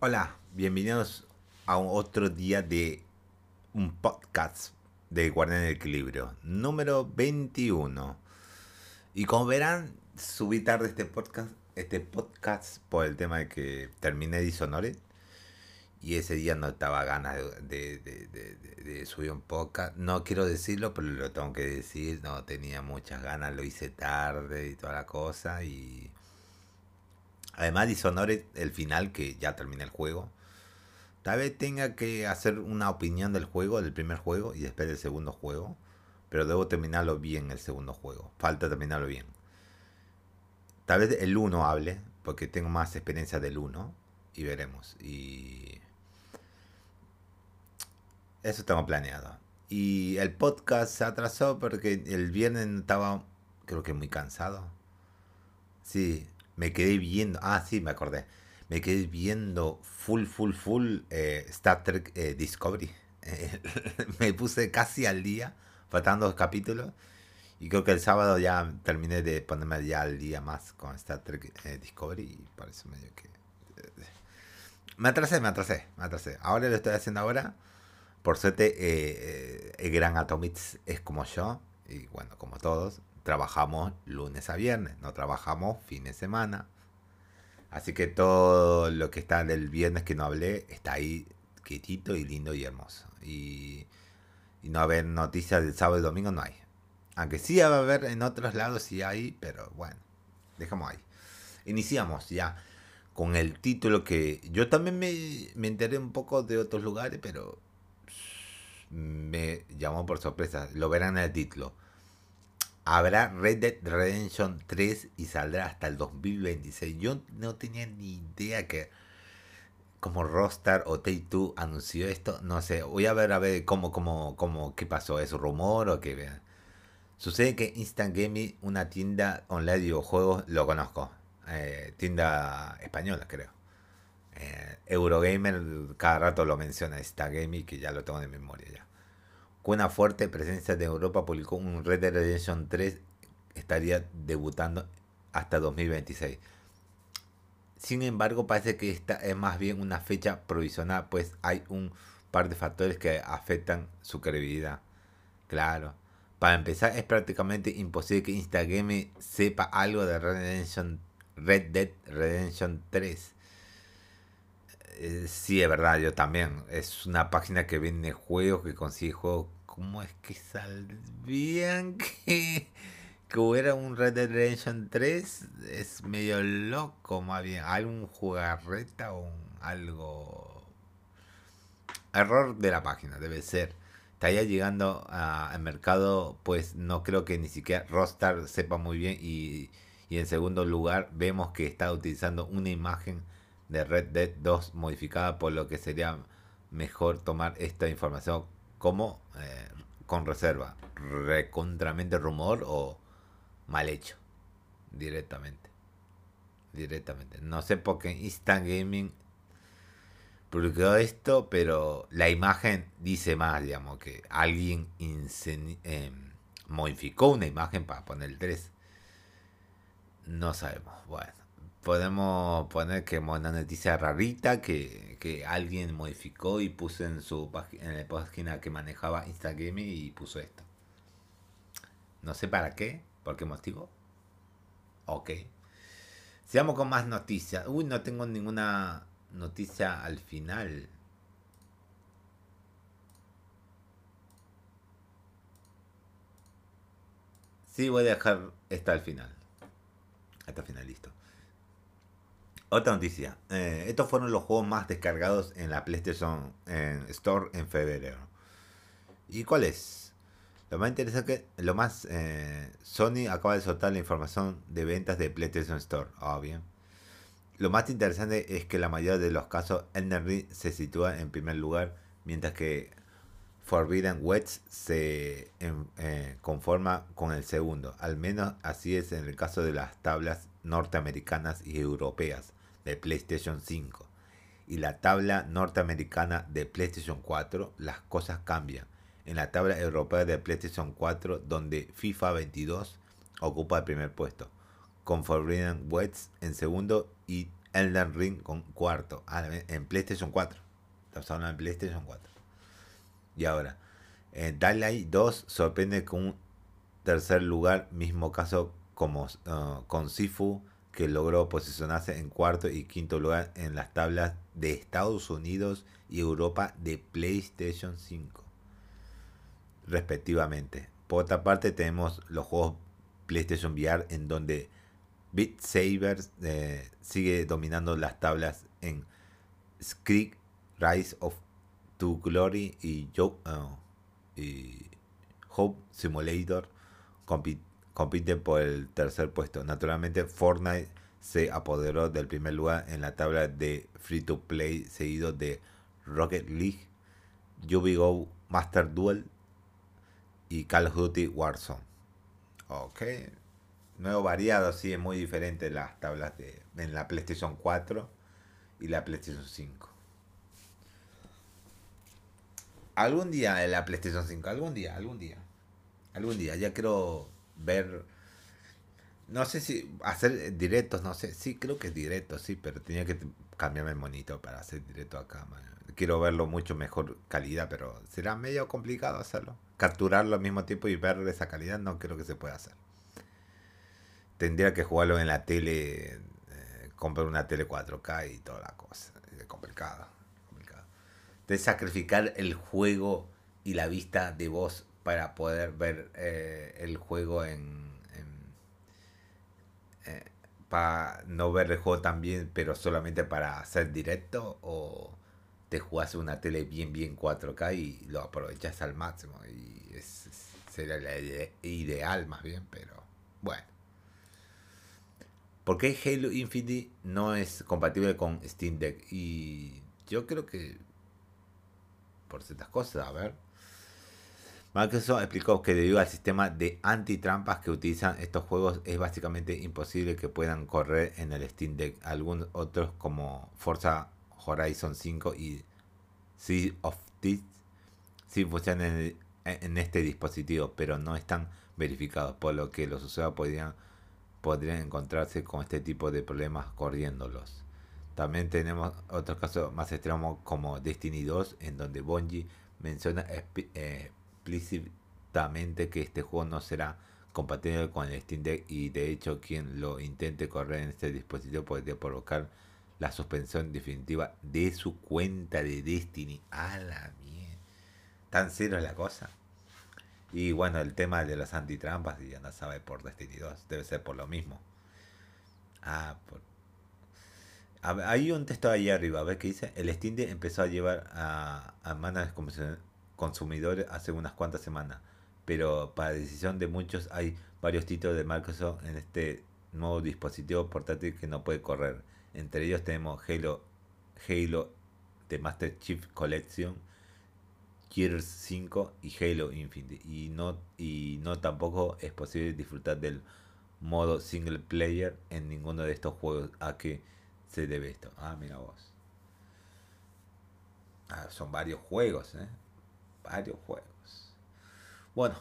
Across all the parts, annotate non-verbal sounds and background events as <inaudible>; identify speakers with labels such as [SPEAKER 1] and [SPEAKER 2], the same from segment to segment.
[SPEAKER 1] Hola, bienvenidos a otro día de un podcast de Guardián del Equilibrio, número 21. Y como verán, subí tarde este podcast, este podcast por el tema de que terminé Dishonored. Y ese día no estaba ganas de, de, de, de, subir un podcast. No quiero decirlo, pero lo tengo que decir. No tenía muchas ganas, lo hice tarde y toda la cosa. Y además Dishonored, el final, que ya terminé el juego. Tal vez tenga que hacer una opinión del juego, del primer juego y después del segundo juego. Pero debo terminarlo bien el segundo juego. Falta terminarlo bien. Tal vez el 1 hable, porque tengo más experiencia del 1. Y veremos. Y eso tengo planeado. Y el podcast se atrasó porque el viernes estaba, creo que muy cansado. Sí, me quedé viendo. Ah, sí, me acordé. Me quedé viendo full, full, full eh, Star Trek eh, Discovery. <laughs> me puse casi al día, faltando capítulos. Y creo que el sábado ya terminé de ponerme ya al día más con Star Trek eh, Discovery. Y por medio que. Me atrasé, me atrasé, me atrasé. Ahora lo estoy haciendo ahora. Por suerte, el gran Atomics es como yo, y bueno, como todos, trabajamos lunes a viernes, no trabajamos fin de semana. Así que todo lo que está del viernes que no hablé está ahí quietito y lindo y hermoso. Y, no haber noticias del sábado y domingo no hay. Aunque sí va a haber en otros lados, sí hay, pero bueno, dejamos ahí. Iniciamos ya con el título que yo también me, me enteré un poco de otros lugares, pero me llamó por sorpresa. Lo verán en el título. Habrá Red Dead Redemption 3 y saldrá hasta el 2026. Yo no tenía ni idea que como Rockstar o Take-Two anunció esto. No sé, voy a ver a ver cómo, cómo, cómo, qué pasó. ¿Es rumor o qué? Sucede que Instant Gaming, una tienda online de videojuegos, lo conozco. Eh, tienda española, creo. Eh, Eurogamer cada rato lo menciona, esta gaming que ya lo tengo de memoria ya. Con una fuerte presencia de Europa publicó un Red Dead Redemption 3 estaría debutando hasta 2026. Sin embargo, parece que esta es más bien una fecha provisional, pues hay un par de factores que afectan su credibilidad. Claro. Para empezar, es prácticamente imposible que Instagram sepa algo de Red Dead Redemption 3 eh, sí, es verdad, yo también. Es una página que vende juegos, que consigue. ¿Cómo es que sabían <laughs> que, que hubiera un Red Dead Redemption 3? Es medio loco, más bien. ¿Hay un jugarreta o algo? Error de la página, debe ser. Estaría llegando al mercado, pues no creo que ni siquiera Rockstar sepa muy bien. Y, y en segundo lugar, vemos que está utilizando una imagen de Red Dead 2 modificada, por lo que sería mejor tomar esta información como eh, con reserva, recontramente rumor o mal hecho, directamente. Directamente. No sé por qué Instant Gaming publicó esto, pero la imagen dice más, digamos, que alguien eh, modificó una imagen para poner el 3. No sabemos. Bueno, podemos poner que una noticia rarita que, que alguien modificó y puso en su en la página que manejaba Instagram y puso esto. No sé para qué, por qué motivo. Ok. Sigamos con más noticias. Uy, no tengo ninguna noticia al final. Sí, voy a dejar esta al final. Hasta final, listo. Otra noticia. Eh, estos fueron los juegos más descargados en la PlayStation Store en febrero. ¿Y cuál es? Lo más interesante, lo más... Eh, Sony acaba de soltar la información de ventas de PlayStation Store. Ah, bien. Lo más interesante es que la mayoría de los casos Elden Ring se sitúa en primer lugar, mientras que Forbidden West se eh, conforma con el segundo. Al menos así es en el caso de las tablas norteamericanas y europeas de PlayStation 5 y la tabla norteamericana de PlayStation 4, las cosas cambian. En la tabla europea de PlayStation 4, donde FIFA 22 ocupa el primer puesto, con Forbidden West en segundo y Elden Ring con cuarto. Ah, en PlayStation 4. Estamos hablando en PlayStation 4. Y ahora, eh, Daylight 2 sorprende con un tercer lugar, mismo caso como uh, con Sifu, que logró posicionarse en cuarto y quinto lugar en las tablas de Estados Unidos y Europa de PlayStation 5, respectivamente. Por otra parte, tenemos los juegos PlayStation VR en donde Beat Saber eh, sigue dominando las tablas en Skrik, Rise of to Glory y, y Hope Simulator compiten por el tercer puesto. Naturalmente, Fortnite se apoderó del primer lugar en la tabla de Free to Play, seguido de Rocket League, Go Master Duel y Call of Duty Warzone. Ok, nuevo variado, sí, es muy diferente las tablas de en la PlayStation 4 y la PlayStation 5. Algún día en la PlayStation 5, algún día, algún día. Algún día, ya quiero ver. No sé si hacer directos, no sé. Sí, creo que es directo, sí, pero tenía que cambiarme el monito para hacer directo acá. Quiero verlo mucho mejor calidad, pero será medio complicado hacerlo. Capturarlo al mismo tiempo y ver esa calidad no creo que se pueda hacer. Tendría que jugarlo en la tele, eh, comprar una tele 4K y toda la cosa. Es complicado, complicado. De sacrificar el juego y la vista de voz para poder ver eh, el juego en, eh, para no ver el juego también pero solamente para hacer directo o te jugas una tele bien bien 4K y lo aprovechas al máximo y es, sería la ideal más bien pero bueno ¿Por qué Halo Infinite no es compatible con Steam Deck? Y yo creo que por ciertas cosas, a ver. Microsoft explicó que debido al sistema de antitrampas que utilizan estos juegos es básicamente imposible que puedan correr en el Steam Deck. Algunos otros como Forza Horizon 5 y Sea of Thieves sí funcionan en, este dispositivo, pero no están verificados, por lo que los usuarios podrían, podrían encontrarse con este tipo de problemas corriéndolos. También tenemos otros casos más extremos como Destiny 2, en donde Bungie menciona eh, explícitamente que este juego no será compatible con el Steam Deck y de hecho quien lo intente correr en este dispositivo podría provocar la suspensión definitiva de su cuenta de Destiny. A la mierda. Tan cero es la cosa. Y bueno, el tema de las antitrampas, y ya no sabe por Destiny 2, debe ser por lo mismo. Ah, por... hay un texto ahí arriba, ¿ves qué dice? El Steam Deck empezó a llevar a, a manos consumidores hace unas cuantas semanas, pero para decisión de muchos hay varios títulos de Microsoft en este nuevo dispositivo portátil que no puede correr. Entre ellos tenemos Halo, Halo de Master Chief Collection, Gears 5 y Halo Infinite. Y no, y no tampoco es posible disfrutar del modo single player en ninguno de estos juegos. ¿A qué se debe esto? Ah, mira vos. Ah, son varios juegos, ¿eh? Varios juegos. Bueno,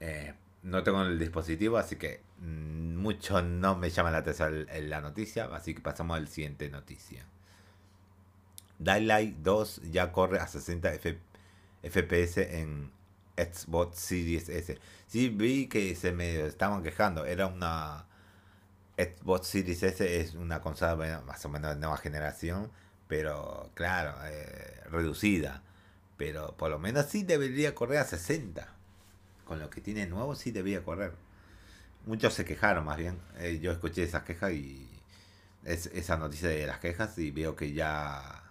[SPEAKER 1] eh, no tengo el dispositivo, así que mm, mucho no me llama la atención la noticia, así que pasamos a la siguiente noticia. Daylight 2 ya corre a 60 FPS en Xbox Series S. Sí, vi que se me estaban quejando. Era una Xbox Series S, es una consola más o menos de nueva generación, pero claro, eh, reducida. Pero por lo menos sí debería correr a 60. Con lo que tiene nuevo sí debería correr. Muchos se quejaron más bien. Eh, yo escuché esas quejas y es, esa noticia de las quejas y veo que ya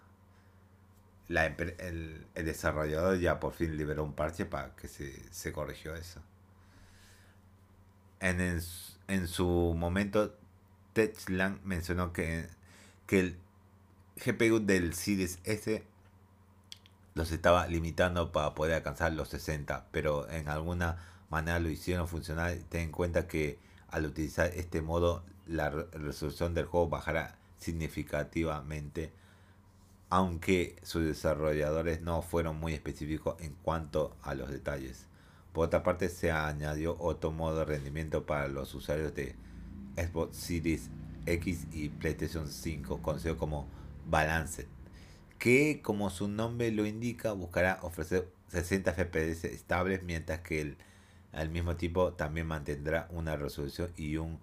[SPEAKER 1] la, el, desarrollador ya por fin liberó un parche para que se, se corrigió eso. En, en, en su momento, Techland mencionó que, que el GPU del Series S los estaba limitando para poder alcanzar los 60, pero en alguna manera lo hicieron funcionar. Ten en cuenta que al utilizar este modo la resolución del juego bajará significativamente, aunque sus desarrolladores no fueron muy específicos en cuanto a los detalles. Por otra parte, se añadió otro modo de rendimiento para los usuarios de Xbox Series X y PlayStation 5, conocido como Balanced, que como su nombre lo indica, buscará ofrecer 60 FPS estables, mientras que el, al mismo tiempo también mantendrá una resolución y un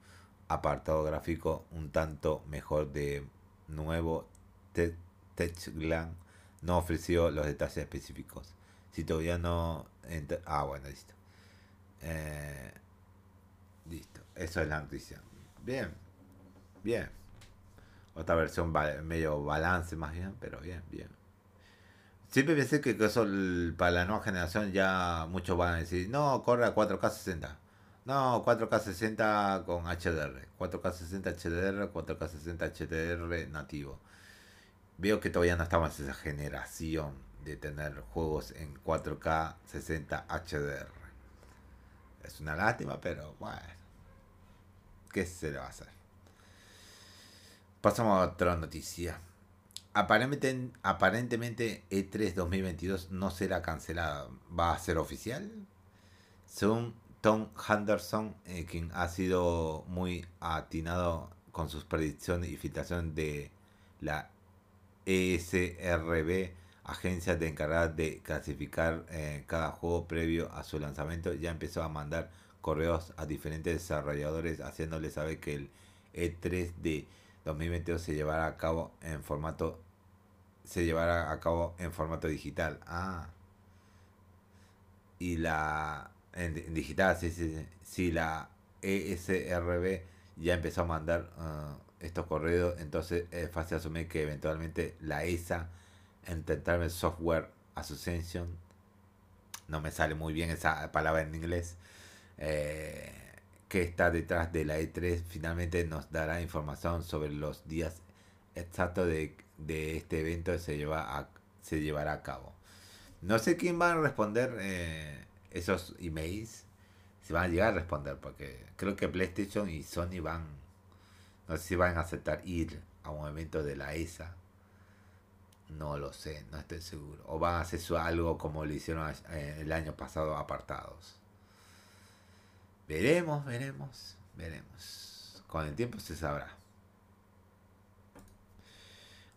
[SPEAKER 1] apartado gráfico un tanto mejor de nuevo. Techland no ofreció los detalles específicos. Si todavía no... Ah, bueno, listo. Eh, listo. Eso es la noticia. Bien. Bien. Otra versión medio balance más bien, pero bien, bien. Siempre pensé que eso para la nueva generación ya muchos van a decir, no, corre a 4K 60. No, 4K 60 con HDR. 4K 60 HDR, 4K 60 HDR nativo. Veo que todavía no estamos en esa generación de tener juegos en 4K 60 HDR. Es una lástima, pero bueno. ¿Qué se le va a hacer? Pasamos a otra noticia. Aparentemente, aparentemente E3 2022 no será cancelada. ¿Va a ser oficial? Según Tom Henderson, eh, quien ha sido muy atinado con sus predicciones y filtraciones de la ESRB, agencia de encargada de clasificar eh, cada juego previo a su lanzamiento, ya empezó a mandar correos a diferentes desarrolladores haciéndoles saber que el E3 de 2022 se llevará a cabo en formato se llevará a cabo en formato digital. Ah. Y la en, digital, sí, sí, sí, la ESRB ya empezó a mandar uh, estos correos, entonces es fácil asumir que eventualmente la ESA, Entertainment Software Association, no me sale muy bien esa palabra en inglés, eh, que está detrás de la E3, finalmente nos dará información sobre los días exactos de, este evento que se, lleva a, se llevará a cabo. No sé quién va a responder eh, esos emails, si van a llegar a responder, porque creo que PlayStation y Sony van no sé si van a aceptar ir a un evento de la ESA. No lo sé, no estoy seguro. O van a hacer algo como lo hicieron eh, el año pasado apartados. Veremos, veremos, veremos. Con el tiempo se sabrá.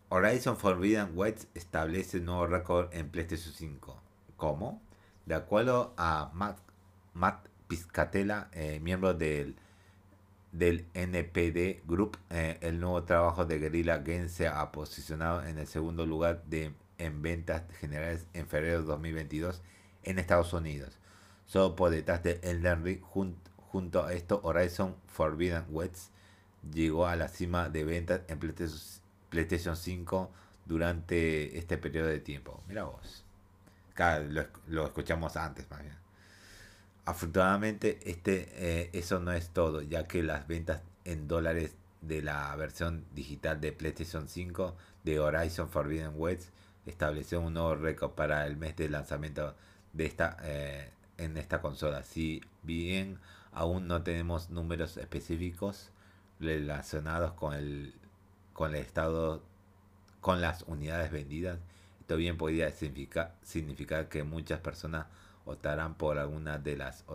[SPEAKER 1] Horizon Forbidden West establece un nuevo récord en PlayStation 5. ¿Cómo? De acuerdo a Matt, Matt Piscatella, eh, miembro del del NPD Group, eh, el nuevo trabajo de Guerrilla Games se ha posicionado en el segundo lugar de, en ventas generales en febrero de 2022 en Estados Unidos. Solo por detrás de Elden Ring, junto a esto, Horizon Forbidden West llegó a la cima de ventas en PlayStation 5 durante este periodo de tiempo. Mira vos. lo, lo escuchamos antes, más bien. Afortunadamente, este, eh, eso no es todo, ya que las ventas en dólares de la versión digital de PlayStation 5 de Horizon Forbidden West estableció un nuevo récord para el mes de lanzamiento de esta eh, en esta consola. Si bien aún no tenemos números específicos relacionados con el con el estado con las unidades vendidas, esto bien podría significar, significar que muchas personas optarán por alguna de las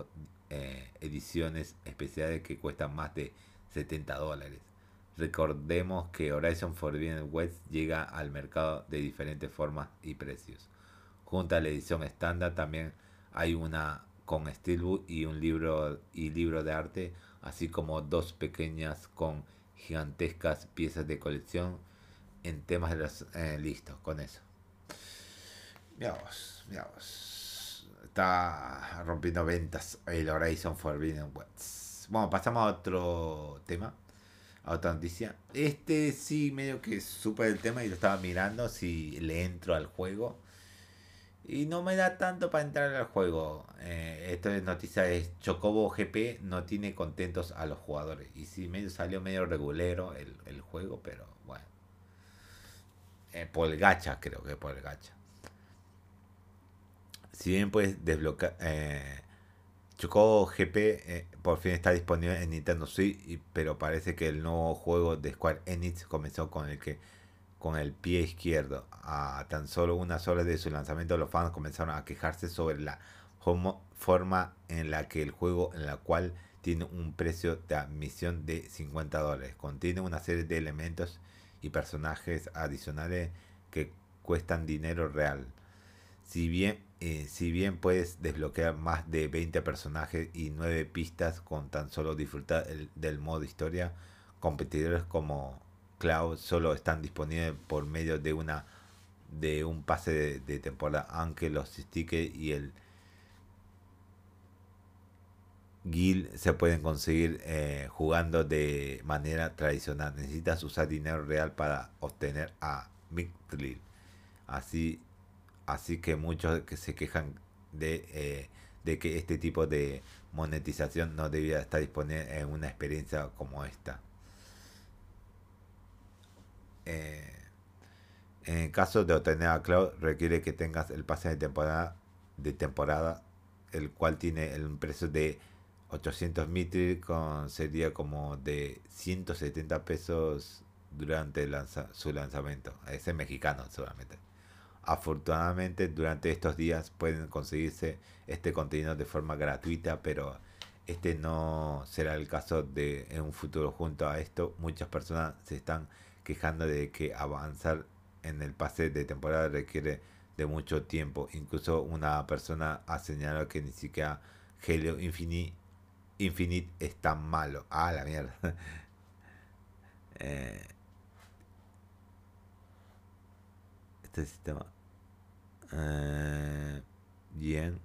[SPEAKER 1] eh, ediciones especiales que cuestan más de 70 dólares. Recordemos que Horizon Forbidden West llega al mercado de diferentes formas y precios. Junto a la edición estándar también hay una con steelbook y un libro y libro de arte, así como dos pequeñas con gigantescas piezas de colección en temas de los eh, listos con eso. Veamos, veamos está rompiendo ventas el Horizon Forbidden West. Bueno, pasamos a otro tema, a otra noticia. Este sí, medio que supe el tema y lo estaba mirando si le entro al juego. Y no me da tanto para entrar al juego. Eh, esto es noticia es Chocobo GP no tiene contentos a los jugadores. Y sí, medio salió medio regulero el, juego, pero bueno. Eh, por el gacha, creo que por el gacha si bien puedes desbloquear... Eh, Chocobo GP eh, por fin está disponible en Nintendo Switch, pero parece que el nuevo juego de Square Enix comenzó con el que con el pie izquierdo. A tan solo unas horas de su lanzamiento, los fans comenzaron a quejarse sobre la forma en la que el juego, en la cual tiene un precio de admisión de 50 dólares. Contiene una serie de elementos y personajes adicionales que cuestan dinero real. Si bien, eh, si bien puedes desbloquear más de 20 personajes y 9 pistas con tan solo disfrutar del modo historia, competidores como Cloud solo están disponibles por medio de una de un pase de, temporada, aunque los stickers y el Guild se pueden conseguir eh, jugando de manera tradicional. Necesitas usar dinero real para obtener a Mictlil. Así, así que muchos que se quejan de, eh, de que este tipo de monetización no debía estar disponible en una experiencia como esta. Eh, en el caso de obtener a Cloud, requiere que tengas el pase de temporada, de temporada el cual tiene el precio de 800 mitri, con, sería como de 170 pesos durante su lanzamiento. Ese mexicano solamente. Afortunadamente, durante estos días pueden conseguirse este contenido de forma gratuita, pero este no será el caso de en un futuro. Junto a esto, muchas personas se están quejando de que avanzar en el pase de temporada requiere de mucho tiempo. Incluso una persona ha señalado que ni siquiera Halo Infinite, Infinite es tan malo. Ah, la mierda. <laughs> Eh, este sistema. Eh, bien.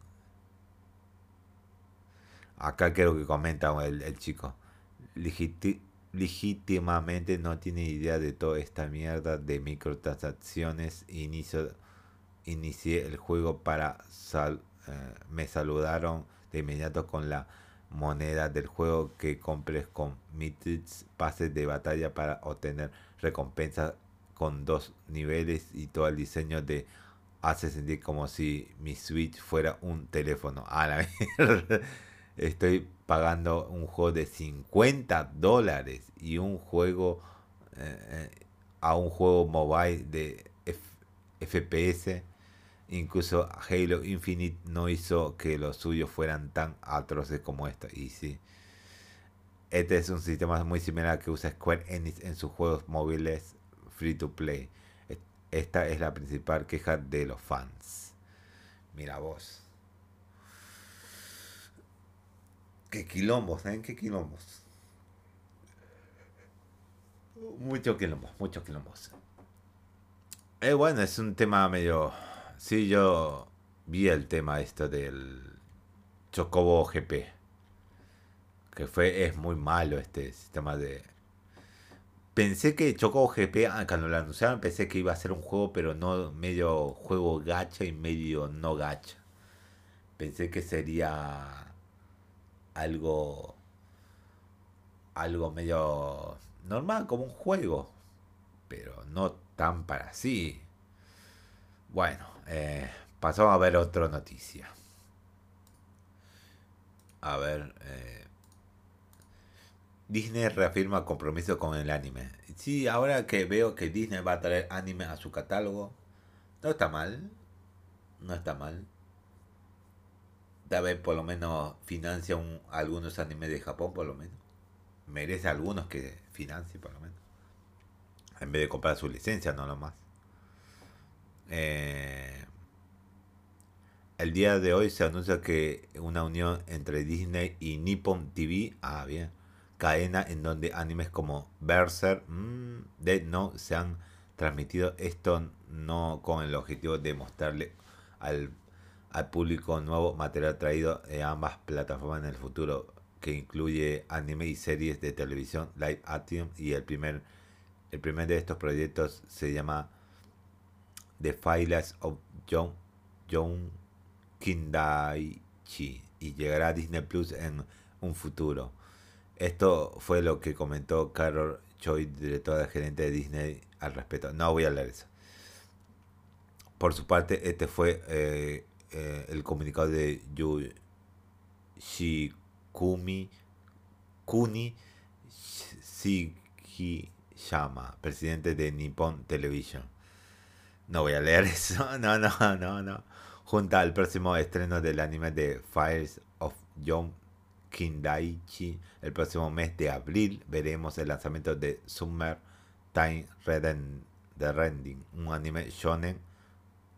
[SPEAKER 1] Acá creo que comenta el, el chico legítimamente no tiene idea de toda esta mierda de microtransacciones. Inicio, inicié el juego para sal, eh, me saludaron de inmediato con la moneda del juego que compres con Mitrix pases de batalla para obtener recompensas con dos niveles y todo el diseño de hace sentir como si mi Switch fuera un teléfono. A la <laughs> mierda. Estoy pagando un juego de 50 dólares y un juego eh, eh, a un juego mobile de FPS. Incluso Halo Infinite no hizo que los suyos fueran tan atroces como esto. Y sí, este es un sistema muy similar que usa Square Enix en sus juegos móviles free to play. Esta es la principal queja de los fans. Mira vos. Qué quilombos, ¿eh? Qué quilombos. Muchos quilombos, muchos quilombos. Eh, bueno, es un tema medio... Sí, yo vi el tema esto del Chocobo GP. Que fue, es muy malo este sistema de... Pensé que Chocobo GP, ah, cuando lo anunciaron, pensé que iba a ser un juego, pero no medio juego gacha y medio no gacha. Pensé que sería algo algo medio normal como un juego pero no tan para sí. Bueno eh, pasamos a ver otra noticia. A ver eh, Disney reafirma compromiso con el anime. Sí ahora que veo que Disney va a traer anime a su catálogo no está mal no está mal vez por lo menos financia un, algunos animes de Japón, por lo menos. Merece algunos que financie, por lo menos. En vez de comprar su licencia, no lo más. Eh, el día de hoy se anuncia que una unión entre Disney y Nippon TV, ah bien, cadena en donde animes como Berserk, mmm, Dead Note se han transmitido. Esto no con el objetivo de mostrarle al al público nuevo material traído en ambas plataformas en el futuro, que incluye anime y series de televisión live action y el primer el primer de estos proyectos se llama The Files of John, John Kindaichi y llegará a Disney Plus en un futuro. Esto fue lo que comentó Carol Choi, directora gerente de Disney, al respecto. No voy a leer eso. Por su parte, este fue eh, eh, el comunicado de Yoshikumi Kuni Shigishama, presidente de Nippon Television. No voy a leer <laughs> eso, no, no, no, no. Junta al próximo estreno del anime de Fires of John Kindaichi. El próximo mes de abril veremos el lanzamiento de Summer Time Reden, The Rending, un anime shonen,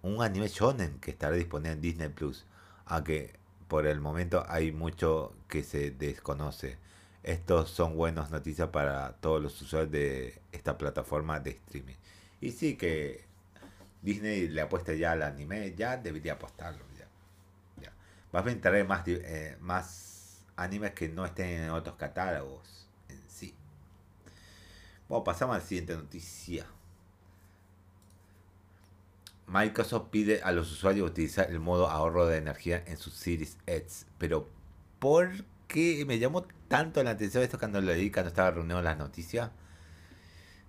[SPEAKER 1] un anime shonen que estará disponible en Disney Plus, aunque por el momento hay mucho que se desconoce. Estos son buenas noticias para todos los usuarios de esta plataforma de streaming. Y sí que Disney le apuesta ya al anime, ya debería apostarlo. Ya, ya. Va a traer más, eh, más animes que no estén en otros catálogos en sí. Bueno, pasamos a la siguiente noticia. Microsoft pide a los usuarios utilizar el modo ahorro de energía en sus Series X. Pero, ¿por qué me llamó tanto la atención esto cuando lo leí, cuando estaba reunido las noticias?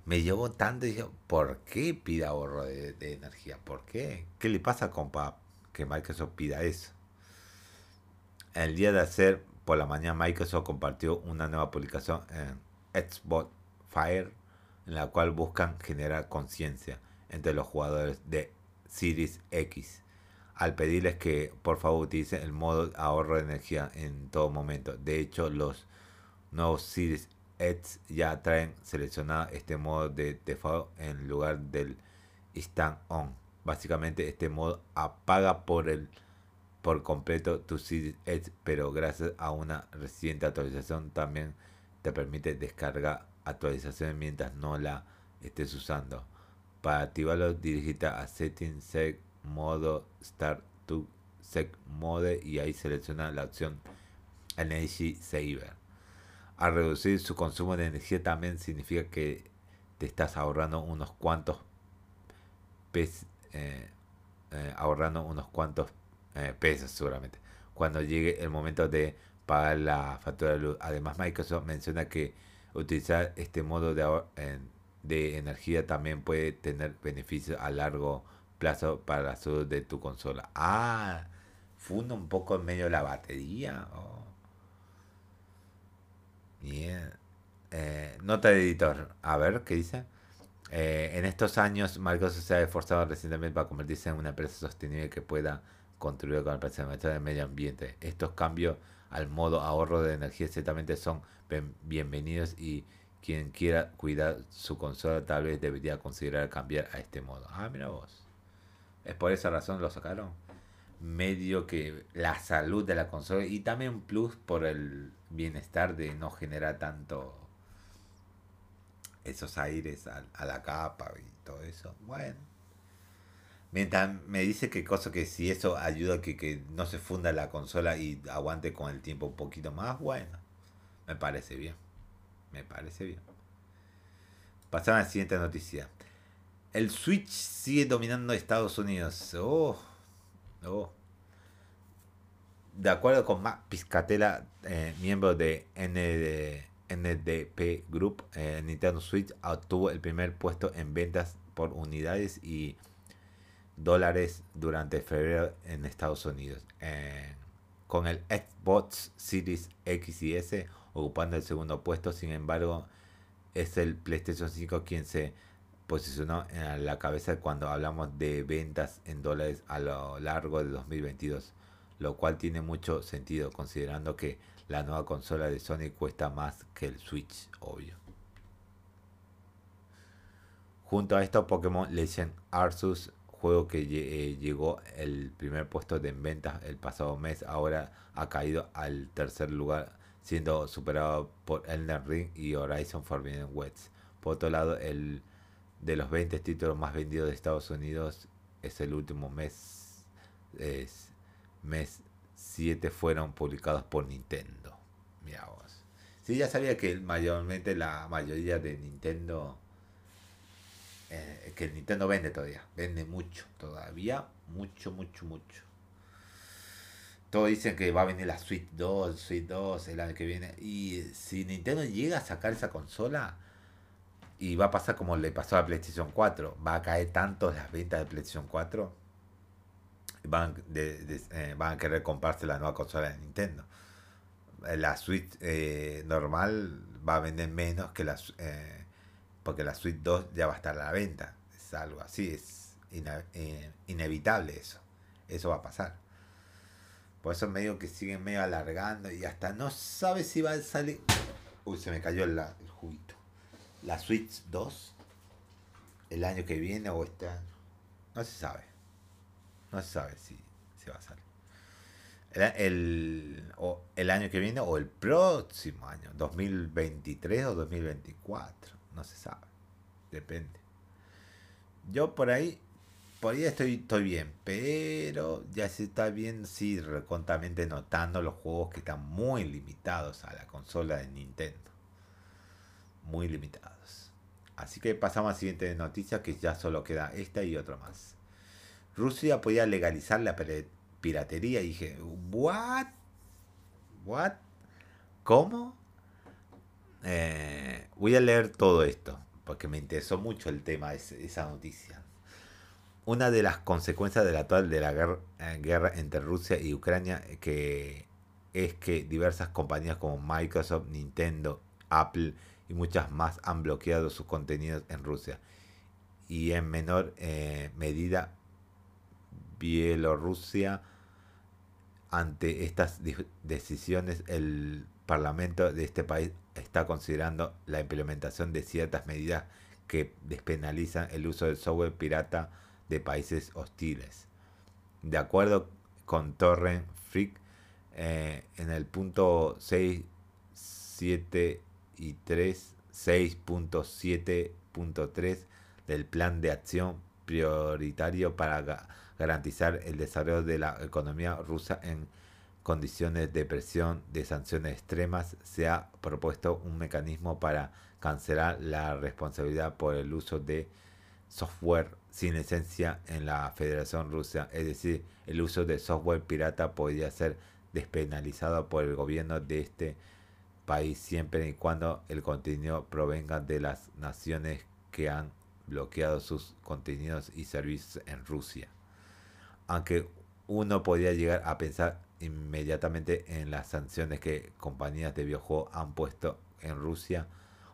[SPEAKER 1] Me llevó tanto y dije, ¿por qué pide ahorro de, energía? ¿Por qué? ¿Qué le pasa, compa, que Microsoft pida eso? El día de hacer, por la mañana, Microsoft compartió una nueva publicación en Xbox Fire, en la cual buscan generar conciencia entre los jugadores de Series X al pedirles que por favor utilicen el modo ahorro de energía en todo momento. De hecho, los nuevos Series X ya traen seleccionado este modo de default en lugar del stand on. Básicamente este modo apaga por el por completo tu Series X, pero gracias a una reciente actualización también te permite descargar actualizaciones mientras no la estés usando. Para activarlo, dirigita a Settings, Sec, Modo, Start to Sec Mode y ahí selecciona la opción Energy Saver. Al reducir su consumo de energía también significa que te estás ahorrando unos cuantos pesos, eh, eh, ahorrando unos cuantos eh, pesos seguramente. Cuando llegue el momento de pagar la factura de luz. Además, Microsoft menciona que utilizar este modo de ahorro de energía también puede tener beneficios a largo plazo para la salud de tu consola. Ah, funda un poco en medio de la batería. Oh. Bien. Eh, nota de editor. A ver, ¿qué dice? Eh, en estos años, Microsoft se ha esforzado recientemente para convertirse en una empresa sostenible que pueda contribuir con el preservamiento del medio ambiente. Estos cambios al modo ahorro de energía ciertamente son bienvenidos y quien quiera cuidar su consola tal vez debería considerar cambiar a este modo. Ah, mira vos. Es por esa razón lo sacaron. Medio que la salud de la consola y también un plus por el bienestar de no generar tanto esos aires a, la capa y todo eso. Bueno. Mientras me dice que cosa que si eso ayuda a que, que no se funda la consola y aguante con el tiempo un poquito más, bueno, me parece bien. Me parece bien. Pasamos a la siguiente noticia. El Switch sigue dominando Estados Unidos. Oh, oh. De acuerdo con Matt Piscatella, eh, miembro de NDP Group, eh, Nintendo Switch obtuvo el primer puesto en ventas por unidades y dólares durante febrero en Estados Unidos. Eh, con el Xbox Series X y S ocupando el segundo puesto. Sin embargo, es el PlayStation 5 quien se posicionó en la cabeza cuando hablamos de ventas en dólares a lo largo de 2022, lo cual tiene mucho sentido considerando que la nueva consola de Sony cuesta más que el Switch, obvio. Junto a esto, Pokémon Legend Arceus, juego que eh, llegó el primer puesto de ventas el pasado mes, ahora ha caído al tercer lugar siendo superado por Elden Ring y Horizon Forbidden West. Por otro lado, el de los 20 títulos más vendidos de Estados Unidos es el último mes. Es, mes 7 fueron publicados por Nintendo. Mira vos. Sí, ya sabía que mayormente la mayoría de Nintendo. Eh, que Nintendo vende todavía. Vende mucho. Todavía. Mucho, mucho, mucho. Todos dicen que va a venir la Switch 2, Switch 2 el año que viene. Y si Nintendo llega a sacar esa consola, y va a pasar como le pasó a PlayStation 4, va a caer tanto las ventas de PlayStation 4, van, eh, van a querer comprarse la nueva consola de Nintendo. La Switch eh, normal va a vender menos que la eh, porque la Switch 2 ya va a estar a la venta. Es algo así, es inevitable eso. Eso va a pasar. Por eso medio que siguen medio alargando y hasta no sabe si va a salir. Uy, se me cayó el, el juguito. La Switch 2. El año que viene o este año. No se sabe. No se sabe si, si va a salir. El, o el año que viene o el próximo año. 2023 o 2024. No se sabe. Depende. Yo por ahí por ahí estoy, estoy bien, pero ya se está bien, sí, recontamente notando los juegos que están muy limitados a la consola de Nintendo. Muy limitados. Así que pasamos a la siguiente noticia, que ya solo queda esta y otra más. Rusia podía legalizar la piratería dije, ¿what? ¿What? ¿Cómo? Eh, voy a leer todo esto, porque me interesó mucho el tema, esa noticia. Una de las consecuencias de la actual de la eh, guerra, entre Rusia y Ucrania eh, que es que diversas compañías como Microsoft, Nintendo, Apple y muchas más han bloqueado sus contenidos en Rusia y en menor eh, medida Bielorrusia. Ante estas decisiones, el Parlamento de este país está considerando la implementación de ciertas medidas que despenalizan el uso del software pirata de países hostiles. De acuerdo con Torrent Freak, eh, en el punto 6, 7 y 3, 6.7.3 del plan de acción prioritario para garantizar el desarrollo de la economía rusa en condiciones de presión de sanciones extremas, se ha propuesto un mecanismo para cancelar la responsabilidad por el uso de software sin licencia en la Federación Rusa, es decir, el uso de software pirata podría ser despenalizado por el gobierno de este país siempre y cuando el contenido provenga de las naciones que han bloqueado sus contenidos y servicios en Rusia. Aunque uno podría llegar a pensar inmediatamente en las sanciones que compañías de videojuegos han puesto en Rusia,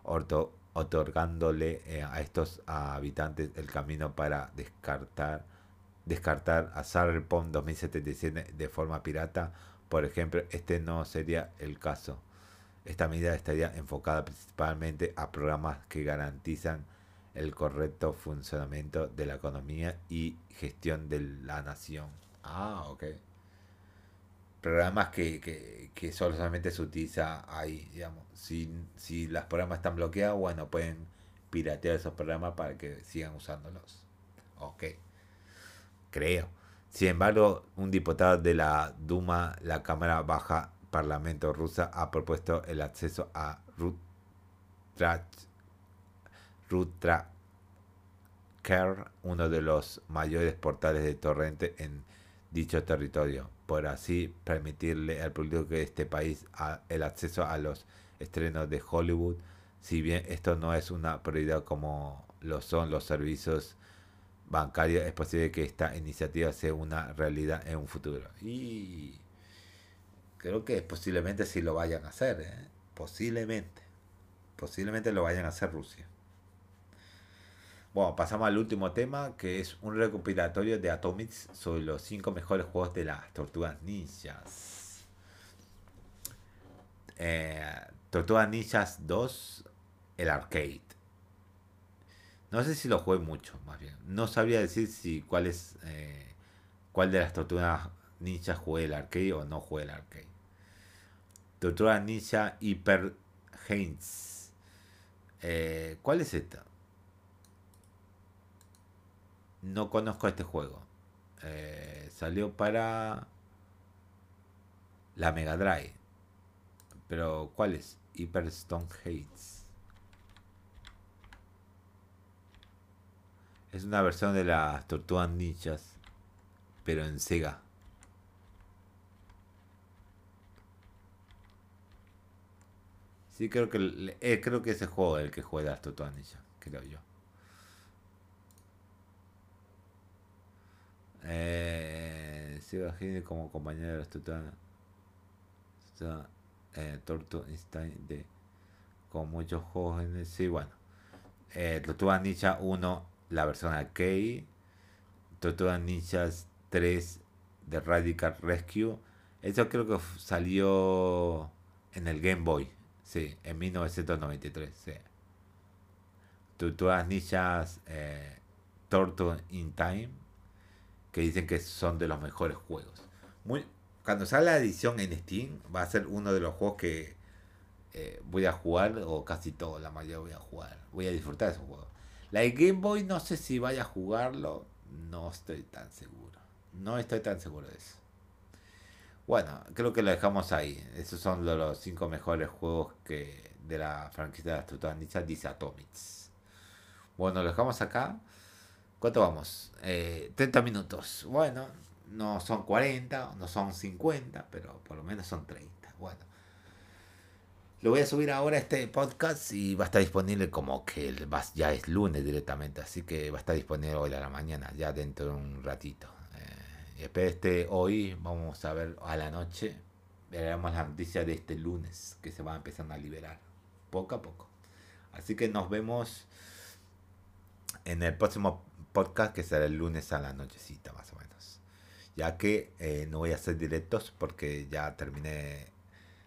[SPEAKER 1] orto otorgándole eh, a estos habitantes el camino para descartar descartar a Cyberpunk 2077 de forma pirata, por ejemplo, este no sería el caso. Esta medida estaría enfocada principalmente a programas que garantizan el correcto funcionamiento de la economía y gestión de la nación. Ah, ok programas que, que, que solamente se utiliza ahí, digamos. Si, si los programas están bloqueados, bueno, pueden piratear esos programas para que sigan usándolos. Ok. Creo. Sin embargo, un diputado de la Duma, la Cámara Baja Parlamento rusa, ha propuesto el acceso a Rutra, uno de los mayores portales de torrente en dicho territorio por así permitirle al público de este país el acceso a los estrenos de Hollywood, si bien esto no es una prioridad como lo son los servicios bancarios, es posible que esta iniciativa sea una realidad en un futuro. Y creo que posiblemente sí lo vayan a hacer, ¿eh? posiblemente, posiblemente lo vayan a hacer Rusia. Bueno, pasamos al último tema, que es un recopilatorio de Atomics sobre los 5 mejores juegos de las Tortugas Ninjas. Eh, Tortugas Ninjas 2, el arcade. No sé si lo jugué mucho, más bien. No sabría decir si cuál es eh, cuál de las Tortugas Ninjas jugué el arcade o no jugué el arcade. Tortugas Ninja Hyper Heinz. Eh, ¿Cuál es esta? No conozco este juego. Eh, salió para la Mega Drive. Pero, ¿cuál es? Hyperstone Hates. Es una versión de las Tortugas Ninjas, pero en Sega. Sí, creo que eh, creo que ese juego es el que juega las Tortugas Ninjas, creo yo. Eh, Siga como compañero de la estructura eh, Torto Einstein de con muchos jóvenes. Sí, bueno. Eh, Tortuga Ninja 1, la versión arcade. Tortuga Ninja 3 de Radical Rescue. Eso creo que salió en el Game Boy, sí, en 1993, sí. Tortugas Ninjas eh, Torture in Time, que dicen que son de los mejores juegos. Cuando sale la edición en Steam, va a ser uno de los juegos que eh, voy a jugar, o casi todo, la mayoría voy a jugar. Voy a disfrutar de esos juegos. La de Game Boy no sé si vaya a jugarlo, no estoy tan seguro. No estoy tan seguro de eso. Bueno, creo que lo dejamos ahí. Esos son los cinco mejores juegos que de la franquicia de las Tortugas Ninja, dice Atomics. Bueno, lo dejamos acá. ¿Cuánto vamos? 30 eh, minutos. Bueno, no son 40, no son 50, pero por lo menos son 30. Bueno. Lo voy a subir ahora este podcast y va a estar disponible como que ya es lunes directamente, así que va a estar disponible hoy a la mañana, ya dentro de un ratito. Eh, y espero este hoy, vamos a ver a la noche, veremos las noticias de este lunes que se van a empezar a liberar, poco a poco. Así que nos vemos en el próximo podcast que será el lunes a la nochecita más o menos. Ya que eh, no voy a hacer directos porque ya terminé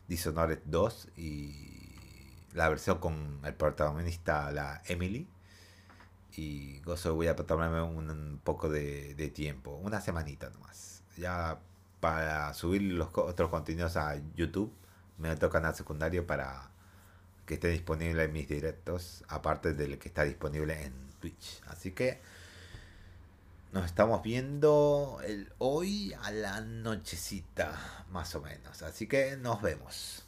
[SPEAKER 1] Dishonored 2 y la versión con el protagonista, la Emily. Y gozo, voy a tomarme un, poco de, tiempo, una semanita nomás. Ya para subir los otros contenidos a YouTube, me meto canal secundario para que esté disponible en mis directos, aparte del que está disponible en Twitch. Así que nos estamos viendo el hoy a la nochecita, más o menos. Así que nos vemos.